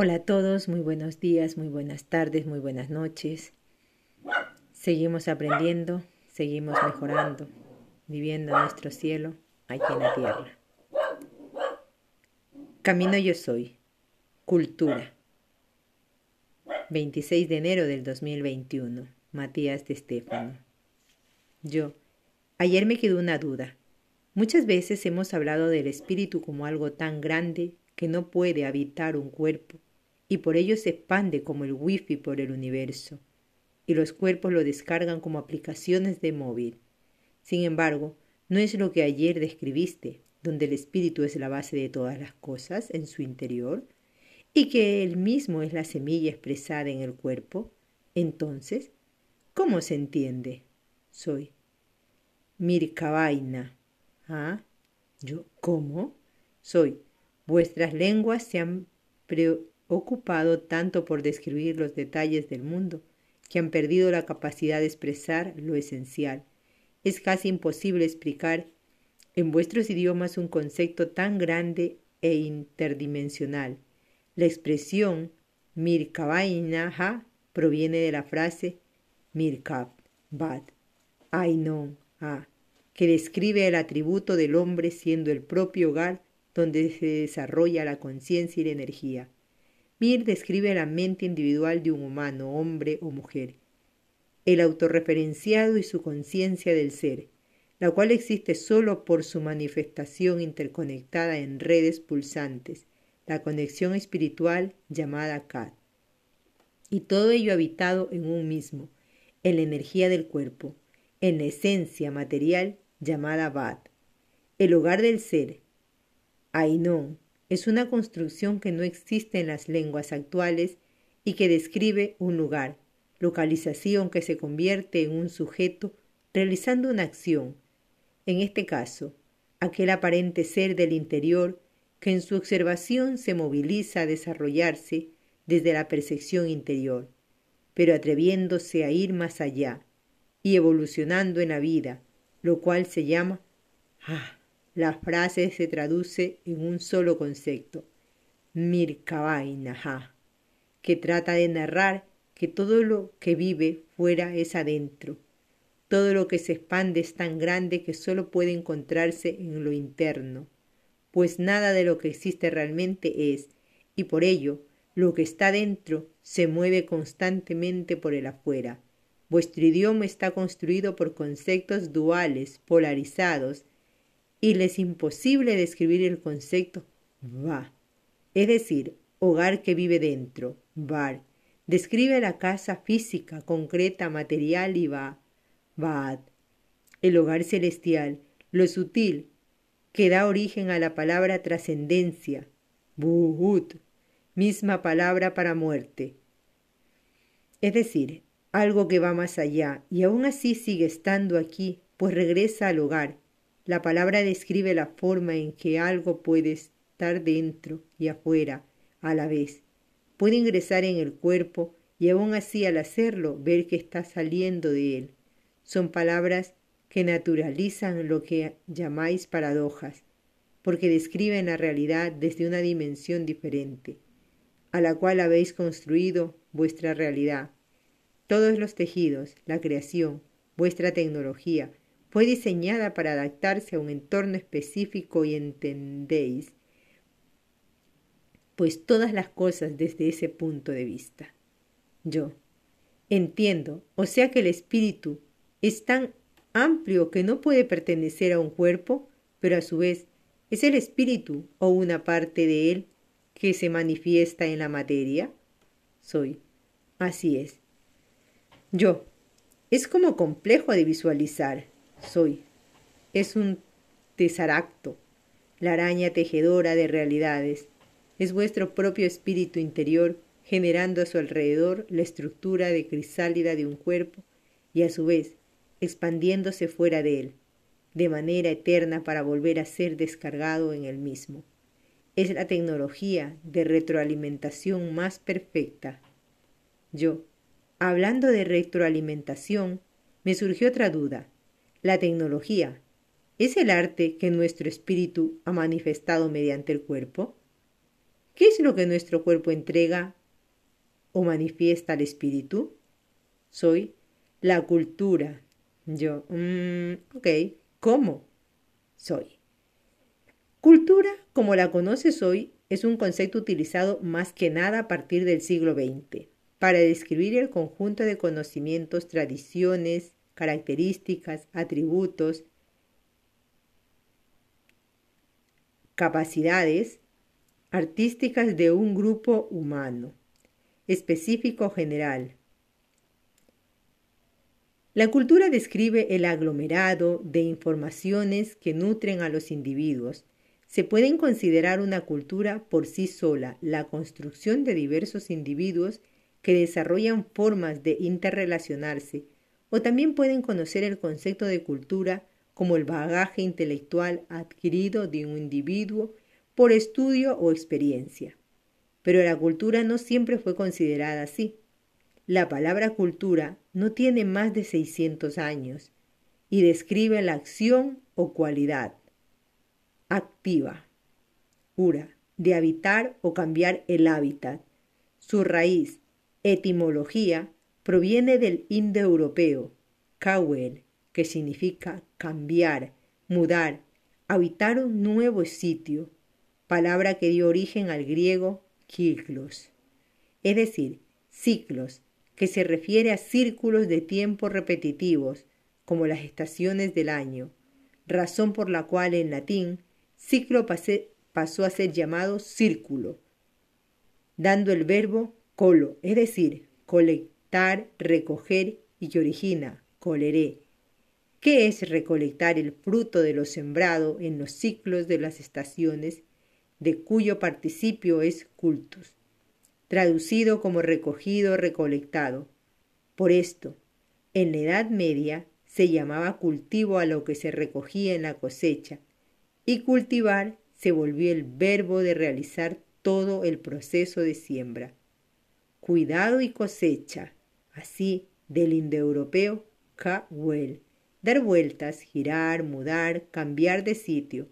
Hola a todos, muy buenos días, muy buenas tardes, muy buenas noches. Seguimos aprendiendo, seguimos mejorando, viviendo nuestro cielo aquí en la tierra. Camino yo soy. Cultura. 26 de enero del 2021. Matías de Estéfano. Yo. Ayer me quedó una duda. Muchas veces hemos hablado del espíritu como algo tan grande que no puede habitar un cuerpo y por ello se expande como el wifi por el universo, y los cuerpos lo descargan como aplicaciones de móvil. Sin embargo, no es lo que ayer describiste, donde el espíritu es la base de todas las cosas en su interior, y que él mismo es la semilla expresada en el cuerpo. Entonces, ¿cómo se entiende? Soy. Mirkabaina. ¿Ah? Yo, ¿cómo? Soy. Vuestras lenguas se han ocupado tanto por describir los detalles del mundo, que han perdido la capacidad de expresar lo esencial. Es casi imposible explicar en vuestros idiomas un concepto tan grande e interdimensional. La expresión Mirkabainaha proviene de la frase Mirkab, Bad, Ainon, A, que describe el atributo del hombre siendo el propio hogar donde se desarrolla la conciencia y la energía. Mir describe la mente individual de un humano, hombre o mujer, el autorreferenciado y su conciencia del ser, la cual existe sólo por su manifestación interconectada en redes pulsantes, la conexión espiritual llamada Kat. Y todo ello habitado en un mismo, en la energía del cuerpo, en la esencia material llamada Bat, el hogar del ser, Ainón, es una construcción que no existe en las lenguas actuales y que describe un lugar, localización que se convierte en un sujeto realizando una acción, en este caso, aquel aparente ser del interior que en su observación se moviliza a desarrollarse desde la percepción interior, pero atreviéndose a ir más allá y evolucionando en la vida, lo cual se llama ah, la frase se traduce en un solo concepto, Mirkavainaha, que trata de narrar que todo lo que vive fuera es adentro. Todo lo que se expande es tan grande que solo puede encontrarse en lo interno, pues nada de lo que existe realmente es, y por ello lo que está dentro se mueve constantemente por el afuera. Vuestro idioma está construido por conceptos duales, polarizados, y les es imposible describir el concepto. Va, es decir, hogar que vive dentro, bar. Describe la casa física, concreta, material y va, vaad. El hogar celestial, lo sutil, que da origen a la palabra trascendencia, buhut, misma palabra para muerte. Es decir, algo que va más allá y aún así sigue estando aquí, pues regresa al hogar, la palabra describe la forma en que algo puede estar dentro y afuera a la vez. Puede ingresar en el cuerpo y aún así al hacerlo ver que está saliendo de él. Son palabras que naturalizan lo que llamáis paradojas, porque describen la realidad desde una dimensión diferente, a la cual habéis construido vuestra realidad. Todos los tejidos, la creación, vuestra tecnología, fue diseñada para adaptarse a un entorno específico y entendéis, pues todas las cosas desde ese punto de vista. Yo entiendo, o sea que el espíritu es tan amplio que no puede pertenecer a un cuerpo, pero a su vez es el espíritu o una parte de él que se manifiesta en la materia. Soy. Así es. Yo. Es como complejo de visualizar soy. Es un tesaracto, la araña tejedora de realidades. Es vuestro propio espíritu interior generando a su alrededor la estructura de crisálida de un cuerpo y a su vez expandiéndose fuera de él, de manera eterna para volver a ser descargado en él mismo. Es la tecnología de retroalimentación más perfecta. Yo, hablando de retroalimentación, me surgió otra duda. La tecnología es el arte que nuestro espíritu ha manifestado mediante el cuerpo. ¿Qué es lo que nuestro cuerpo entrega o manifiesta al espíritu? Soy la cultura. Yo, mm, ok, ¿cómo? Soy. Cultura, como la conoces hoy, es un concepto utilizado más que nada a partir del siglo XX para describir el conjunto de conocimientos, tradiciones, características, atributos, capacidades artísticas de un grupo humano, específico general. La cultura describe el aglomerado de informaciones que nutren a los individuos, se pueden considerar una cultura por sí sola la construcción de diversos individuos que desarrollan formas de interrelacionarse, o también pueden conocer el concepto de cultura como el bagaje intelectual adquirido de un individuo por estudio o experiencia. Pero la cultura no siempre fue considerada así. La palabra cultura no tiene más de 600 años y describe la acción o cualidad, activa, ura, de habitar o cambiar el hábitat. Su raíz, etimología, proviene del indoeuropeo, kawel, que significa cambiar, mudar, habitar un nuevo sitio, palabra que dio origen al griego kiklos, es decir, ciclos, que se refiere a círculos de tiempo repetitivos, como las estaciones del año, razón por la cual en latín ciclo pasó a ser llamado círculo, dando el verbo colo, es decir, colectar, recoger y que origina, coleré. ¿Qué es recolectar el fruto de lo sembrado en los ciclos de las estaciones, de cuyo participio es cultus, traducido como recogido, recolectado? Por esto, en la Edad Media se llamaba cultivo a lo que se recogía en la cosecha, y cultivar se volvió el verbo de realizar todo el proceso de siembra. Cuidado y cosecha, así del indoeuropeo Kawel. Dar vueltas, girar, mudar, cambiar de sitio.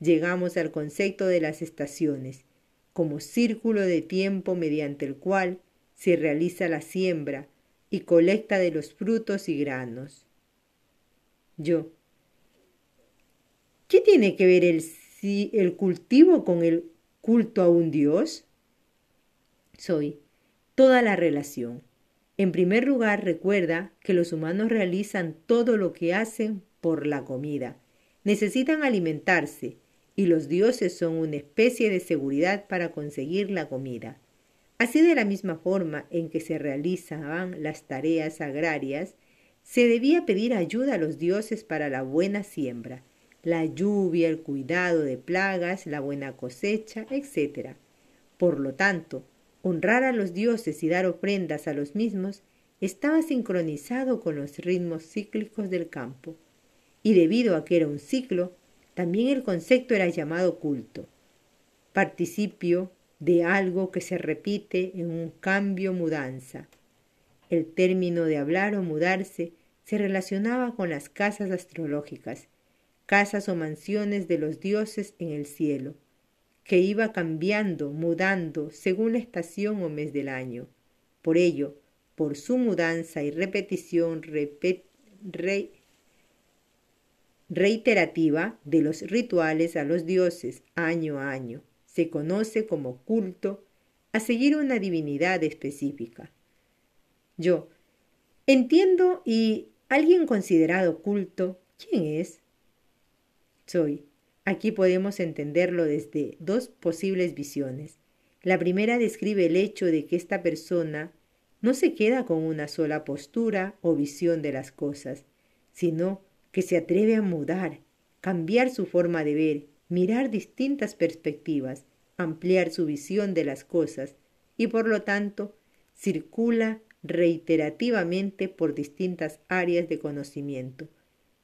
Llegamos al concepto de las estaciones, como círculo de tiempo mediante el cual se realiza la siembra y colecta de los frutos y granos. Yo, ¿Qué tiene que ver el, el cultivo con el culto a un Dios? Soy toda la relación. En primer lugar, recuerda que los humanos realizan todo lo que hacen por la comida. Necesitan alimentarse y los dioses son una especie de seguridad para conseguir la comida. Así de la misma forma en que se realizaban las tareas agrarias, se debía pedir ayuda a los dioses para la buena siembra la lluvia, el cuidado de plagas, la buena cosecha, etc. Por lo tanto, honrar a los dioses y dar ofrendas a los mismos estaba sincronizado con los ritmos cíclicos del campo. Y debido a que era un ciclo, también el concepto era llamado culto, participio de algo que se repite en un cambio mudanza. El término de hablar o mudarse se relacionaba con las casas astrológicas casas o mansiones de los dioses en el cielo, que iba cambiando, mudando según la estación o mes del año. Por ello, por su mudanza y repetición reiterativa de los rituales a los dioses año a año, se conoce como culto a seguir una divinidad específica. Yo entiendo y alguien considerado culto, ¿quién es? soy. Aquí podemos entenderlo desde dos posibles visiones. La primera describe el hecho de que esta persona no se queda con una sola postura o visión de las cosas, sino que se atreve a mudar, cambiar su forma de ver, mirar distintas perspectivas, ampliar su visión de las cosas y por lo tanto circula reiterativamente por distintas áreas de conocimiento,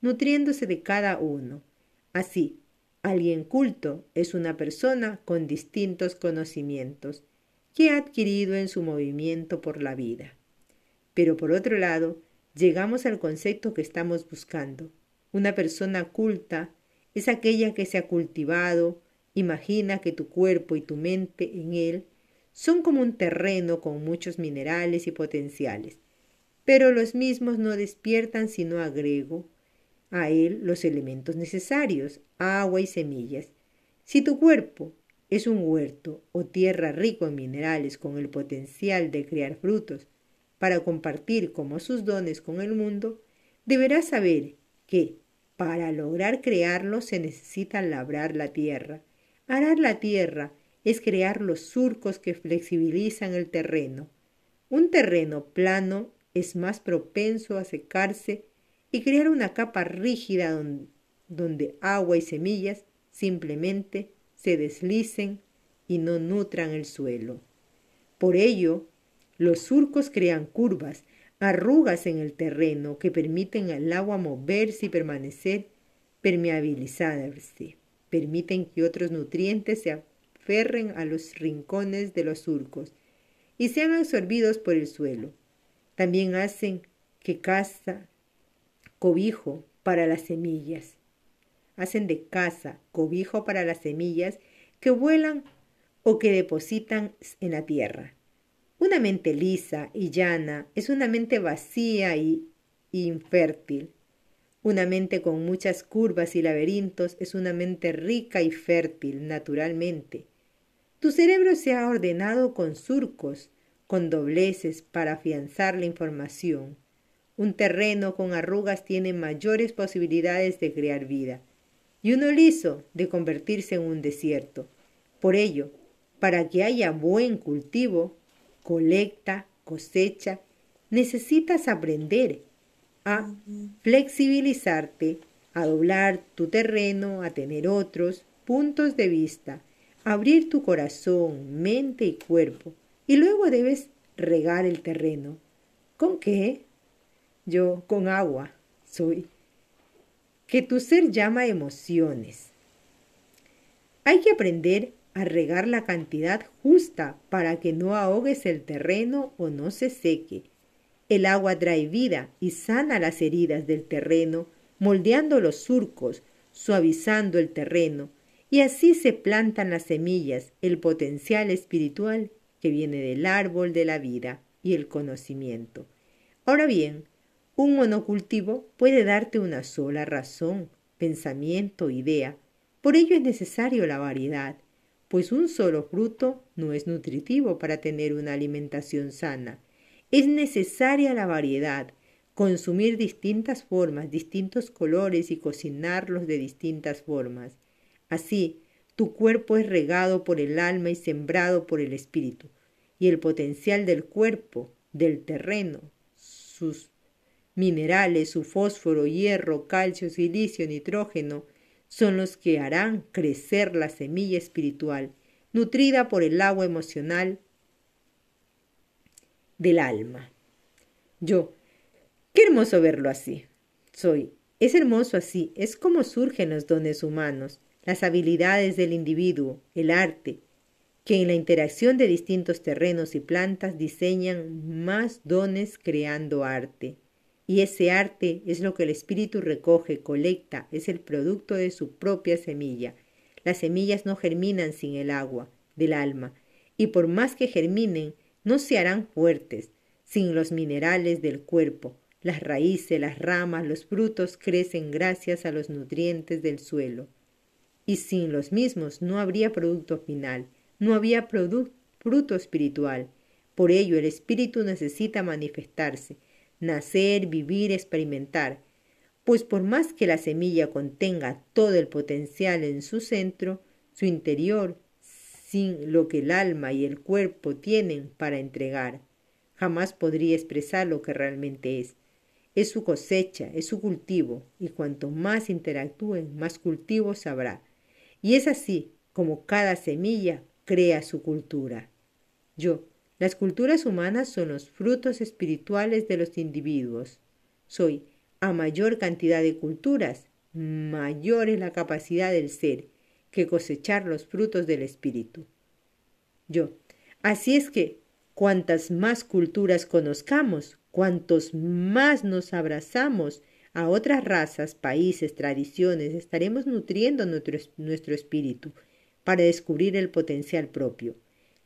nutriéndose de cada uno, Así, alguien culto es una persona con distintos conocimientos que ha adquirido en su movimiento por la vida. Pero por otro lado, llegamos al concepto que estamos buscando. Una persona culta es aquella que se ha cultivado, Imagina que tu cuerpo y tu mente en él son como un terreno con muchos minerales y potenciales, pero los mismos no despiertan si no agrego a él los elementos necesarios, agua y semillas. Si tu cuerpo es un huerto o tierra rico en minerales con el potencial de crear frutos para compartir como sus dones con el mundo, deberás saber que para lograr crearlos se necesita labrar la tierra. Arar la tierra es crear los surcos que flexibilizan el terreno. Un terreno plano es más propenso a secarse y crear una capa rígida donde, agua y semillas simplemente se deslicen y no nutran el suelo. Por ello, los surcos crean curvas, arrugas en el terreno que permiten al agua moverse y permanecer permeabilizarse, permiten que otros nutrientes se aferren a los rincones de los surcos y sean absorbidos por el suelo. También hacen que casa cobijo para las semillas hacen de casa cobijo para las semillas que vuelan o que depositan en la tierra. Una mente lisa y llana es una mente vacía y infértil. Una mente con muchas curvas y laberintos es una mente rica y fértil naturalmente. Tu cerebro se ha ordenado con surcos, con dobleces para afianzar la información. Un terreno con arrugas tiene mayores posibilidades de crear vida y uno liso de convertirse en un desierto. Por ello, para que haya buen cultivo, colecta, cosecha, necesitas aprender a flexibilizarte, a doblar tu terreno, a tener otros puntos de vista, abrir tu corazón, mente y cuerpo, y luego debes regar el terreno. ¿Con qué? Yo con agua soy que tu ser llama emociones. Hay que aprender a regar la cantidad justa para que no ahogues el terreno o no se seque. El agua trae vida y sana las heridas del terreno, moldeando los surcos, suavizando el terreno, y así se plantan las semillas, el potencial espiritual que viene del árbol de la vida y el conocimiento. Ahora bien, un monocultivo puede darte una sola razón, pensamiento, idea. Por ello es necesario la variedad, pues un solo fruto no es nutritivo para tener una alimentación sana. Es necesaria la variedad, consumir distintas formas, distintos colores y cocinarlos de distintas formas. Así, tu cuerpo es regado por el alma y sembrado por el espíritu, y el potencial del cuerpo, del terreno, sus minerales, su fósforo, hierro, calcio, silicio, nitrógeno, son los que harán crecer la semilla espiritual, nutrida por el agua emocional del alma. Yo, qué hermoso verlo así. Soy, es hermoso así, es como surgen los dones humanos, las habilidades del individuo, el arte, que en la interacción de distintos terrenos y plantas diseñan más dones creando arte. Y ese arte es lo que el espíritu recoge, colecta, es el producto de su propia semilla. Las semillas no germinan sin el agua del alma, y por más que germinen, no se harán fuertes sin los minerales del cuerpo. Las raíces, las ramas, los frutos crecen gracias a los nutrientes del suelo. Y sin los mismos no habría producto final, no había fruto espiritual. Por ello el espíritu necesita manifestarse, nacer, vivir, experimentar, pues por más que la semilla contenga todo el potencial en su centro, su interior, sin lo que el alma y el cuerpo tienen para entregar, jamás podría expresar lo que realmente es. Es su cosecha, es su cultivo, y cuanto más interactúen, más cultivos habrá. Y es así como cada semilla crea su cultura. Yo, las culturas humanas son los frutos espirituales de los individuos. Soy, a mayor cantidad de culturas, mayor es la capacidad del ser que cosechar los frutos del espíritu. Yo, así es que, cuantas más culturas conozcamos, cuantos más nos abrazamos a otras razas, países, tradiciones, estaremos nutriendo nuestro, nuestro espíritu, para descubrir el potencial propio.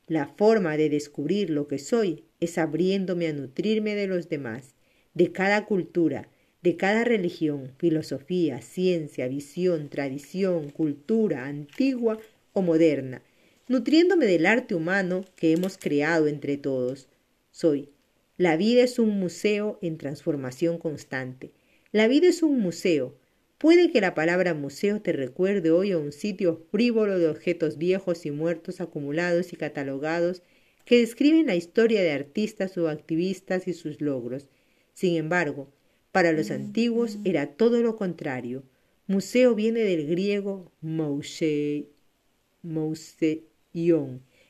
La forma de descubrir lo que soy es abriéndome a nutrirme de los demás, de cada cultura, de cada religión, filosofía, ciencia, visión, tradición, cultura, antigua o moderna, nutriéndome del arte humano que hemos creado entre todos. Soy. La vida es un museo en transformación constante. La vida es un museo. Puede que la palabra museo te recuerde hoy a un sitio frívolo de objetos viejos y muertos acumulados y catalogados que describen la historia de artistas o activistas y sus logros. Sin embargo, para los antiguos era todo lo contrario. Museo viene del griego mouseion,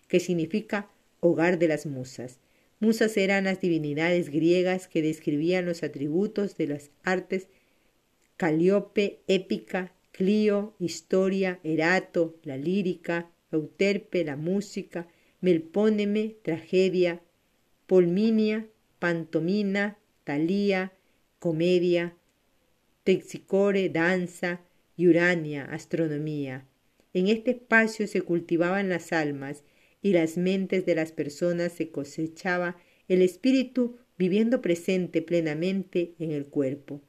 que significa hogar de las musas. Musas eran las divinidades griegas que describían los atributos de las artes Calíope, épica, Clio, historia, Erato, la lírica, Euterpe, la música, Melpóneme, tragedia, Polminia, pantomina, Talía, comedia, Texicore, danza y Urania, astronomía. En este espacio se cultivaban las almas y las mentes de las personas se cosechaba el espíritu viviendo presente plenamente en el cuerpo.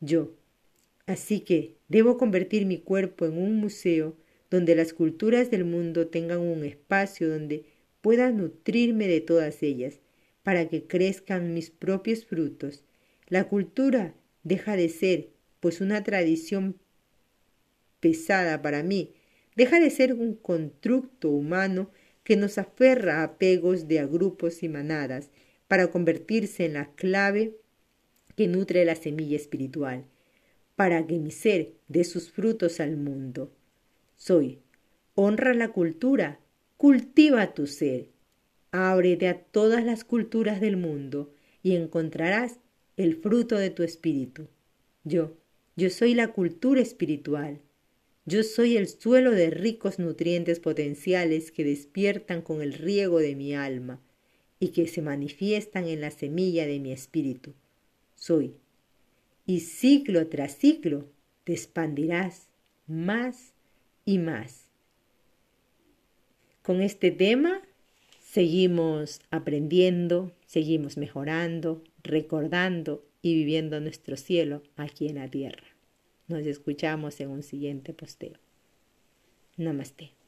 Yo. Así que debo convertir mi cuerpo en un museo donde las culturas del mundo tengan un espacio donde pueda nutrirme de todas ellas, para que crezcan mis propios frutos. La cultura deja de ser, pues, una tradición pesada para mí, deja de ser un constructo humano que nos aferra a apegos de a grupos y manadas para convertirse en la clave que nutre la semilla espiritual, para que mi ser dé sus frutos al mundo. Soy. Honra la cultura, cultiva tu ser, ábrete a todas las culturas del mundo y encontrarás el fruto de tu espíritu. Yo, yo soy la cultura espiritual. Yo soy el suelo de ricos nutrientes potenciales que despiertan con el riego de mi alma y que se manifiestan en la semilla de mi espíritu. Soy. Y ciclo tras ciclo te expandirás más y más. Con este tema seguimos aprendiendo, seguimos mejorando, recordando y viviendo nuestro cielo aquí en la tierra. Nos escuchamos en un siguiente posteo. Namaste.